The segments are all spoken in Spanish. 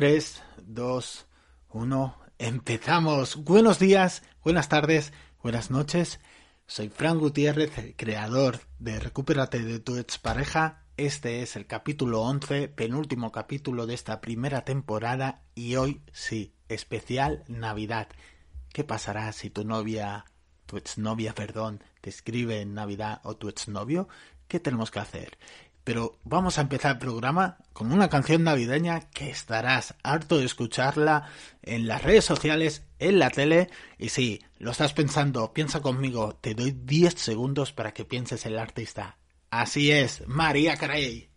3, 2, 1, empezamos. Buenos días, buenas tardes, buenas noches. Soy Fran Gutiérrez, creador de Recupérate de tu expareja. Este es el capítulo 11, penúltimo capítulo de esta primera temporada y hoy sí, especial Navidad. ¿Qué pasará si tu novia, tu exnovia, perdón, te escribe en Navidad o tu exnovio? ¿Qué tenemos que hacer? Pero vamos a empezar el programa con una canción navideña que estarás harto de escucharla en las redes sociales, en la tele. Y si lo estás pensando, piensa conmigo, te doy 10 segundos para que pienses en el artista. Así es, María Carey.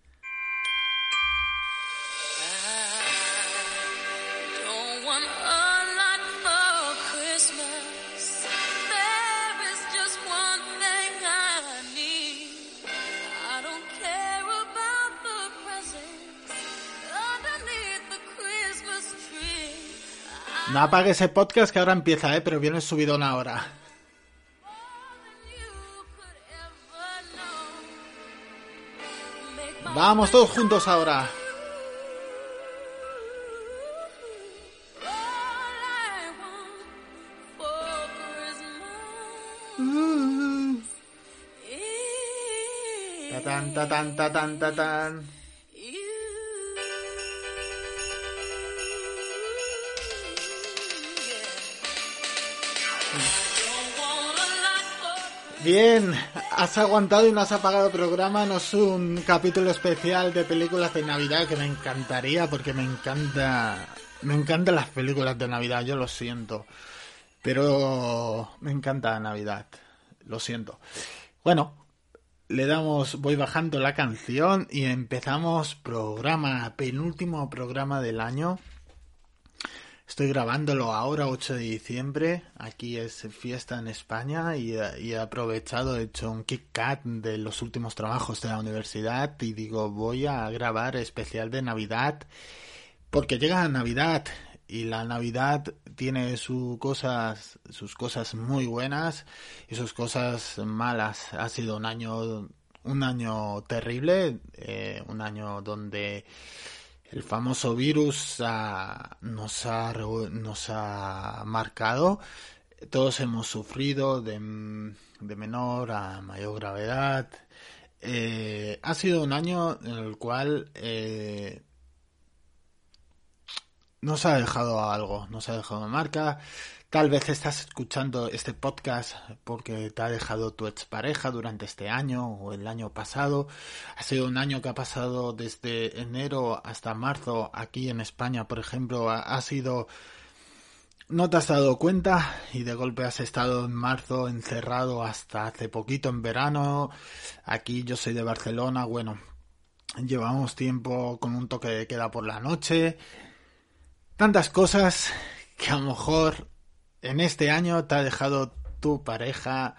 No apagues ese podcast que ahora empieza, ¿eh? pero viene subido una hora. Vamos todos juntos ahora. Tan, ta tan, ta tan, ta tan. Bien, has aguantado y no has apagado el programa. No es un capítulo especial de películas de Navidad que me encantaría porque me encanta, me encantan las películas de Navidad. Yo lo siento, pero me encanta Navidad. Lo siento. Bueno, le damos, voy bajando la canción y empezamos programa, penúltimo programa del año. Estoy grabándolo ahora, 8 de diciembre. Aquí es fiesta en España y, he aprovechado, he hecho un Kit Kat de los últimos trabajos de la universidad y digo, voy a grabar especial de Navidad porque llega Navidad y la Navidad tiene sus cosas, sus cosas muy buenas y sus cosas malas. Ha sido un año, un año terrible, eh, un año donde el famoso virus nos, ha, nos ha marcado. Todos hemos sufrido de, de menor a mayor gravedad. Eh, ha sido un año en el cual eh, nos ha dejado algo, nos ha dejado marca. Tal vez estás escuchando este podcast porque te ha dejado tu expareja durante este año o el año pasado. Ha sido un año que ha pasado desde enero hasta marzo aquí en España, por ejemplo. Ha, sido... No te has dado cuenta y de golpe has estado en marzo encerrado hasta hace poquito en verano. Aquí yo soy de Barcelona, bueno, llevamos tiempo con un toque de queda por la noche tantas cosas que a lo mejor en este año te ha dejado tu pareja,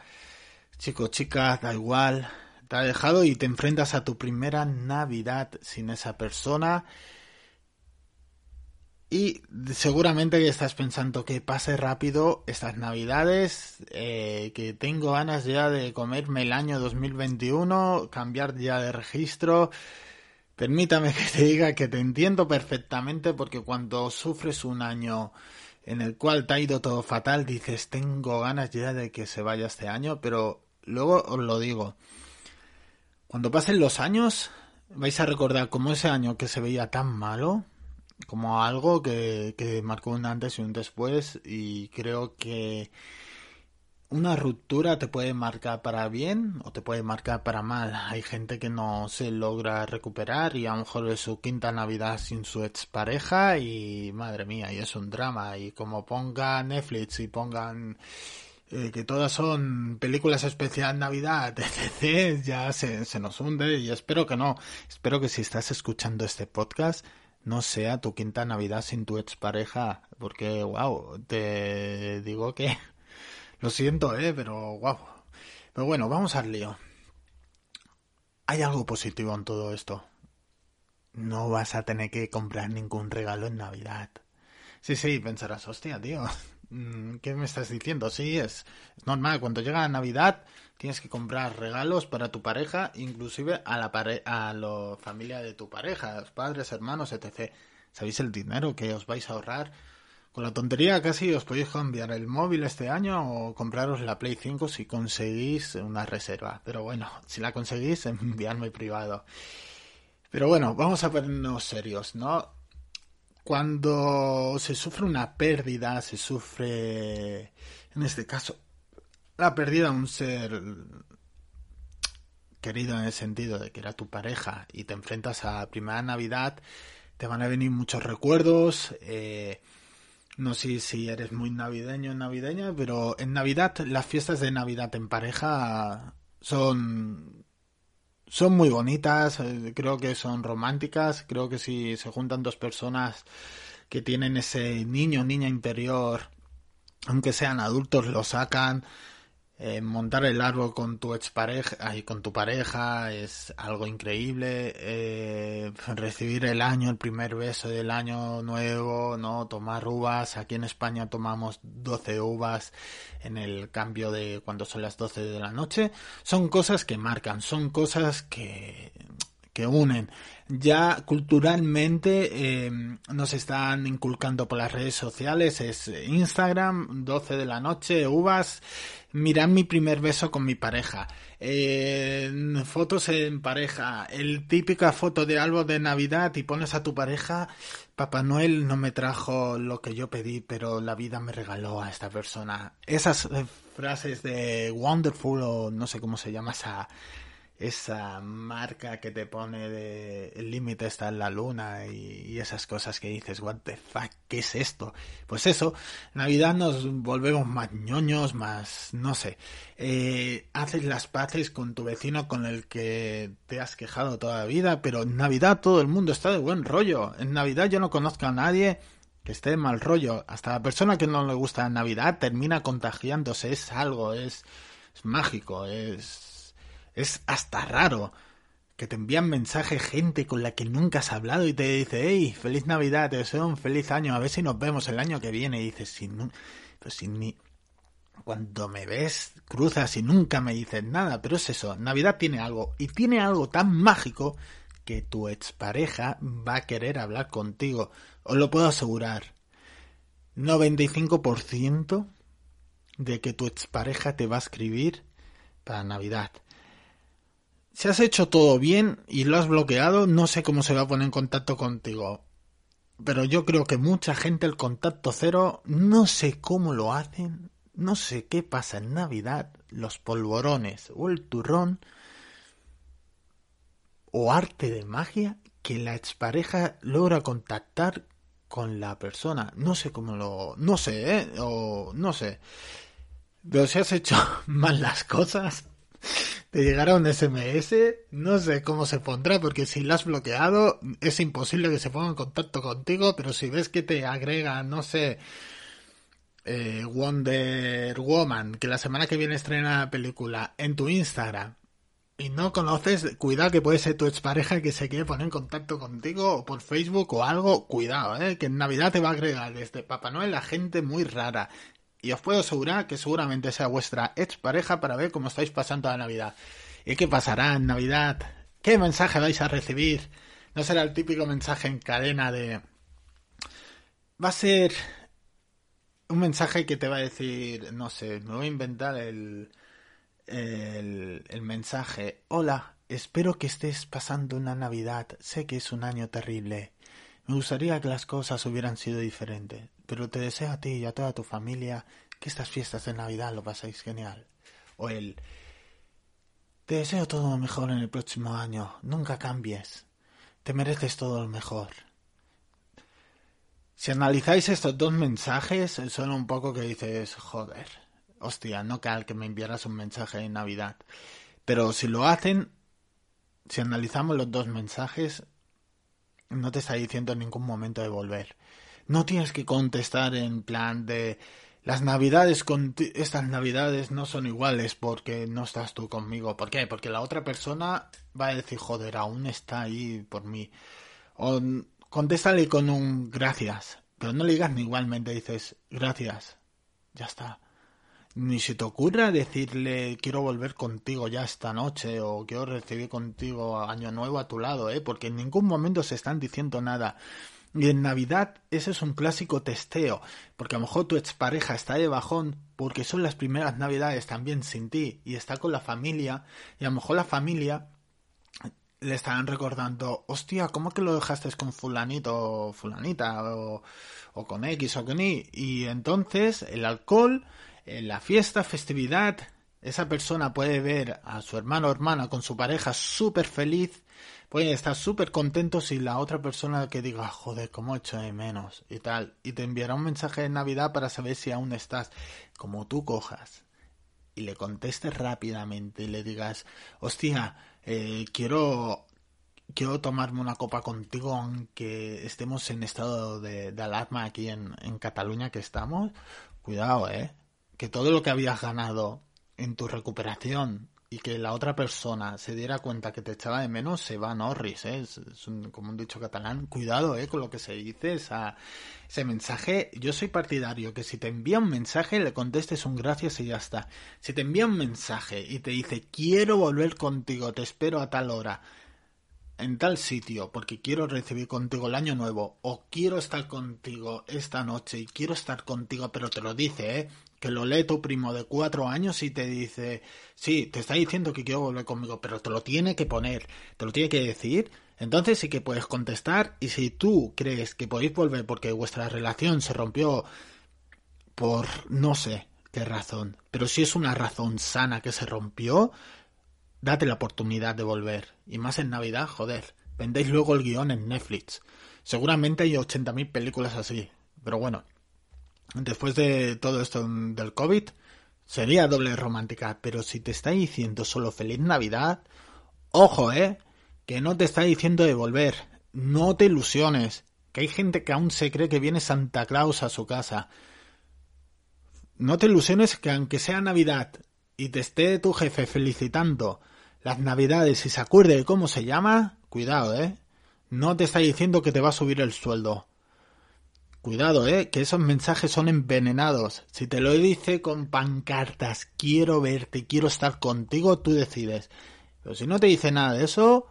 chico, chica, da igual, te ha dejado y te enfrentas a tu primera Navidad sin esa persona. Y seguramente estás pensando que pase rápido estas navidades, eh, que tengo ganas ya de comerme el año 2021, cambiar ya de registro, Permítame que te diga que te entiendo perfectamente porque cuando sufres un año en el cual te ha ido todo fatal, dices, tengo ganas ya de que se vaya este año, pero luego os lo digo, cuando pasen los años vais a recordar como ese año que se veía tan malo, como algo que, que marcó un antes y un después y creo que una ruptura te puede marcar para bien o te puede marcar para mal. Hay gente que no se logra recuperar y a lo mejor es su quinta Navidad sin su expareja y madre mía, y es un drama. Y como pongan Netflix y pongan eh, que todas son películas especial Navidad, etc., ya se, se nos hunde y espero que no. Espero que si estás escuchando este podcast no sea tu quinta Navidad sin tu expareja, porque, wow, te digo que lo siento, eh, pero wow. Pero bueno, vamos al lío. Hay algo positivo en todo esto. No vas a tener que comprar ningún regalo en Navidad. Sí, sí, pensarás, hostia, tío, mm, ¿qué me estás diciendo? Sí, es, normal, cuando llega Navidad tienes que comprar regalos para tu pareja, inclusive a la pare a la familia de tu pareja, padres, hermanos, etc. ¿Sabéis el dinero que os vais a ahorrar? Con la tontería casi os podéis cambiar el móvil este año o compraros la Play 5 si conseguís una reserva. Pero bueno, si la conseguís, enviarme privado. Pero bueno, vamos a ponernos serios, ¿no? Cuando se sufre una pérdida, se sufre, en este caso, la pérdida de un ser querido en el sentido de que era tu pareja y te enfrentas a primera Navidad, te van a venir muchos recuerdos. Eh, no sé si eres muy navideño o navideña, pero en Navidad, las fiestas de Navidad en pareja son son muy bonitas, eh, creo que son románticas, creo que si se juntan dos personas que tienen ese niño niña interior, aunque sean adultos, lo sacan. Eh, montar el árbol con tu expareja y con tu pareja es algo increíble. Eh, recibir el año, el primer beso del año nuevo, no tomar uvas. Aquí en España tomamos 12 uvas en el cambio de cuando son las 12 de la noche. Son cosas que marcan, son cosas que que unen. Ya culturalmente eh, nos están inculcando por las redes sociales, es Instagram, 12 de la noche, uvas, mirad mi primer beso con mi pareja, fotos en pareja, el típica foto de árbol de Navidad y pones a tu pareja, Papá Noel no me trajo lo que yo pedí, pero la vida me regaló a esta persona. Esas eh, frases de Wonderful o no sé cómo se llama esa esa marca que te pone de el límite está en la luna y, esas cosas que dices, what the fuck, ¿qué es esto? Pues eso, Navidad nos volvemos más ñoños, más, no sé, eh, haces las paces con tu vecino con el que te has quejado toda la vida, pero en Navidad todo el mundo está de buen rollo, en Navidad yo no conozco a nadie que esté de mal rollo, hasta la persona que no le gusta Navidad termina contagiándose, es algo, es, es mágico, es es hasta raro que te envían mensajes gente con la que nunca has hablado y te dice, hey, feliz Navidad, te deseo un feliz año, a ver si nos vemos el año que viene. Y dices, sin, pues sin ni... Cuando me ves, cruzas y nunca me dices nada, pero es eso, Navidad tiene algo, y tiene algo tan mágico que tu expareja va a querer hablar contigo, os lo puedo asegurar. 95% de que tu expareja te va a escribir para Navidad. Si has hecho todo bien y lo has bloqueado, no sé cómo se va a poner en contacto contigo. Pero yo creo que mucha gente el contacto cero, no sé cómo lo hacen, no sé qué pasa en Navidad, los polvorones o el turrón o arte de magia que la expareja logra contactar con la persona. No sé cómo lo... No sé, ¿eh? O no sé. Pero si has hecho mal las cosas, te llegará un SMS, no sé cómo se pondrá, porque si lo has bloqueado es imposible que se ponga en contacto contigo, pero si ves que te agrega, no sé, eh, Wonder Woman, que la semana que viene estrena la película, en tu Instagram, y no conoces, cuidado que puede ser tu expareja que se quiere poner en contacto contigo o por Facebook o algo, cuidado, eh, que en Navidad te va a agregar desde Papá Noel la gente muy rara y os puedo asegurar que seguramente sea vuestra ex pareja para ver cómo estáis pasando la Navidad. ¿Y qué pasará en Navidad? ¿Qué mensaje vais a recibir? No será el típico mensaje en cadena de... Va a ser un mensaje que te va a decir, no sé, me voy a inventar el, el, el mensaje. Hola, espero que estés pasando una Navidad. Sé que es un año terrible. Me gustaría que las cosas hubieran sido diferentes, pero te deseo a ti y a toda tu familia que estas fiestas de Navidad lo paséis genial. O el Te deseo todo lo mejor en el próximo año, nunca cambies. Te mereces todo lo mejor. Si analizáis estos dos mensajes, suena un poco que dices, joder, hostia, no cal que me enviaras un mensaje en Navidad. Pero si lo hacen, si analizamos los dos mensajes, no te está diciendo en ningún momento de volver. No tienes que contestar en plan de las navidades con estas navidades no son iguales porque no estás tú conmigo. ¿Por qué? Porque la otra persona va a decir, joder, aún está ahí por mí. O contéstale con un gracias, pero no le digas ni igualmente, dices gracias. Ya está. Ni se te ocurra decirle quiero volver contigo ya esta noche o quiero recibir contigo año nuevo a tu lado, ¿eh? Porque en ningún momento se están diciendo nada. Y en Navidad ese es un clásico testeo, porque a lo mejor tu expareja está de bajón porque son las primeras Navidades también sin ti y está con la familia y a lo mejor la familia le estarán recordando, hostia, ¿cómo que lo dejaste con fulanito o fulanita o, o con X o con Y? Y entonces el alcohol, en la fiesta, festividad, esa persona puede ver a su hermano o hermana con su pareja súper feliz, puede estar súper contento si la otra persona que diga, joder, cómo echo de menos y tal, y te enviará un mensaje de Navidad para saber si aún estás, como tú cojas y le contestes rápidamente y le digas, hostia, eh, quiero quiero tomarme una copa contigo aunque estemos en estado de, de alarma aquí en, en Cataluña que estamos, cuidado, eh, que todo lo que habías ganado en tu recuperación y que la otra persona se diera cuenta que te echaba de menos, se va Norris, ¿eh? es, un, como un dicho catalán. Cuidado ¿eh? con lo que se dice, ese mensaje. Yo soy partidario que si te envía un mensaje, le contestes un gracias y ya está. Si te envía un mensaje y te dice, quiero volver contigo, te espero a tal hora, en tal sitio, porque quiero recibir contigo el año nuevo, o quiero estar contigo esta noche y quiero estar contigo, pero te lo dice, ¿eh? Que lo lee tu primo de cuatro años y te dice, sí, te está diciendo que quiero volver conmigo, pero te lo tiene que poner, te lo tiene que decir, entonces sí que puedes contestar y si tú crees que podéis volver porque vuestra relación se rompió por no sé qué razón, pero si es una razón sana que se rompió, date la oportunidad de volver. Y más en Navidad, joder, vendéis luego el guion en Netflix. Seguramente hay 80.000 películas así, pero bueno, después de todo esto del COVID, sería doble romántica, pero si te está diciendo solo feliz Navidad, ojo, eh, que no te está diciendo de volver, no te ilusiones, que hay gente que aún se cree que viene Santa Claus a su casa. No te ilusiones que aunque sea Navidad y te esté tu jefe felicitando las Navidades y se acuerde de cómo se llama, cuidado, eh, no te está diciendo que te va a subir el sueldo. Cuidado, eh, que esos mensajes son envenenados. Si te lo dice con pancartas, quiero verte, quiero estar contigo, tú decides. Pero si no te dice nada de eso,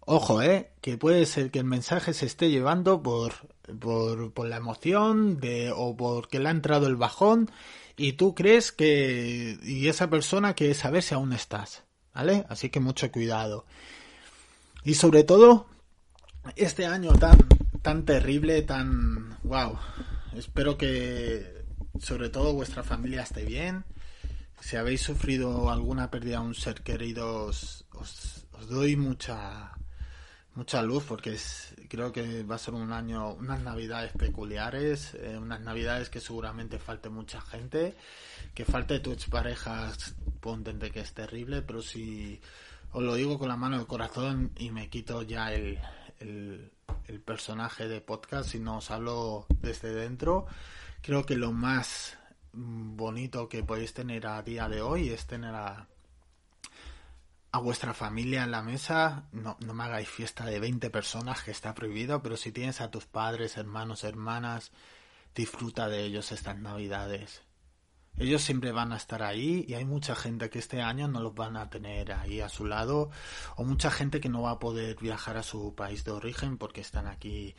ojo, eh, que puede ser que el mensaje se esté llevando por, por, la emoción de, o porque le ha entrado el bajón y tú crees que, y esa persona quiere saber si aún estás, ¿vale? Así que mucho cuidado. Y sobre todo, este año tan, tan terrible, tan... wow. Espero que sobre todo vuestra familia esté bien. Si habéis sufrido alguna pérdida de un ser querido, os, os, doy mucha mucha luz porque es, creo que va a ser un año, unas navidades peculiares, eh, unas navidades que seguramente falte mucha gente, que falte tu expareja, entender que es terrible, pero si os lo digo con la mano del corazón y me quito ya el, el personaje de podcast y no os hablo desde dentro, creo que lo más bonito que podéis tener a día de hoy es tener a, a vuestra familia en la mesa. No, no me hagáis fiesta de 20 personas que está prohibido, pero si tienes a tus padres, hermanos, hermanas, disfruta de ellos estas navidades. Ellos siempre van a estar ahí y hay mucha gente que este año no los van a tener ahí a su lado o mucha gente que no va a poder viajar a su país de origen porque están aquí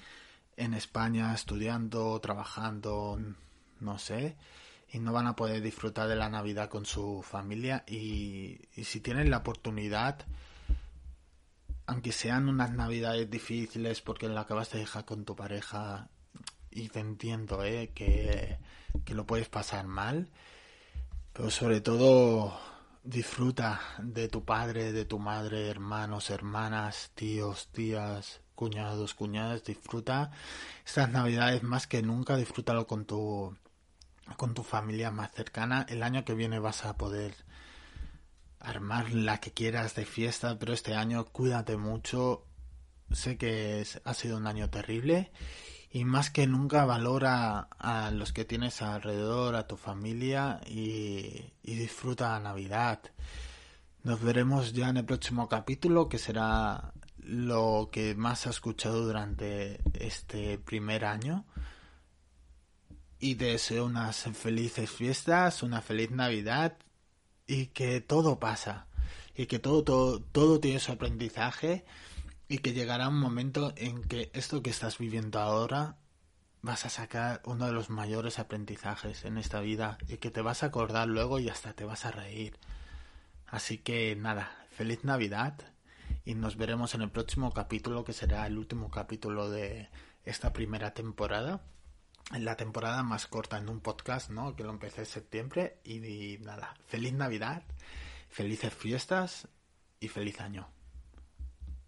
en España estudiando, trabajando, no sé, y no van a poder disfrutar de la Navidad con su familia. Y, si tienen la oportunidad, aunque sean unas Navidades difíciles porque la acabas de dejar con tu pareja y te entiendo, ¿eh? que, que lo puedes pasar mal, pero sobre todo disfruta de tu padre, de tu madre, hermanos, hermanas, tíos, tías, cuñados, cuñadas, disfruta estas navidades más que nunca, disfrútalo con tu con tu familia más cercana. El año que viene vas a poder armar la que quieras de fiesta, pero este año cuídate mucho sé que es- ha sido un año terrible y más que nunca valora a los que tienes alrededor, a tu familia y, disfruta la Navidad. Nos veremos ya en el próximo capítulo, que será lo que más has escuchado durante este primer año. Y te deseo unas felices fiestas, una feliz Navidad y que todo pasa. Y que todo, todo, todo tiene su aprendizaje y que llegará un momento en que esto que estás viviendo ahora vas a sacar uno de los mayores aprendizajes en esta vida y que te vas a acordar luego y hasta te vas a reír. Así que nada, feliz Navidad y nos veremos en el próximo capítulo que será el último capítulo de esta primera temporada. La temporada más corta en un podcast, ¿no? Que lo empecé en septiembre y nada, feliz Navidad, felices fiestas y feliz año.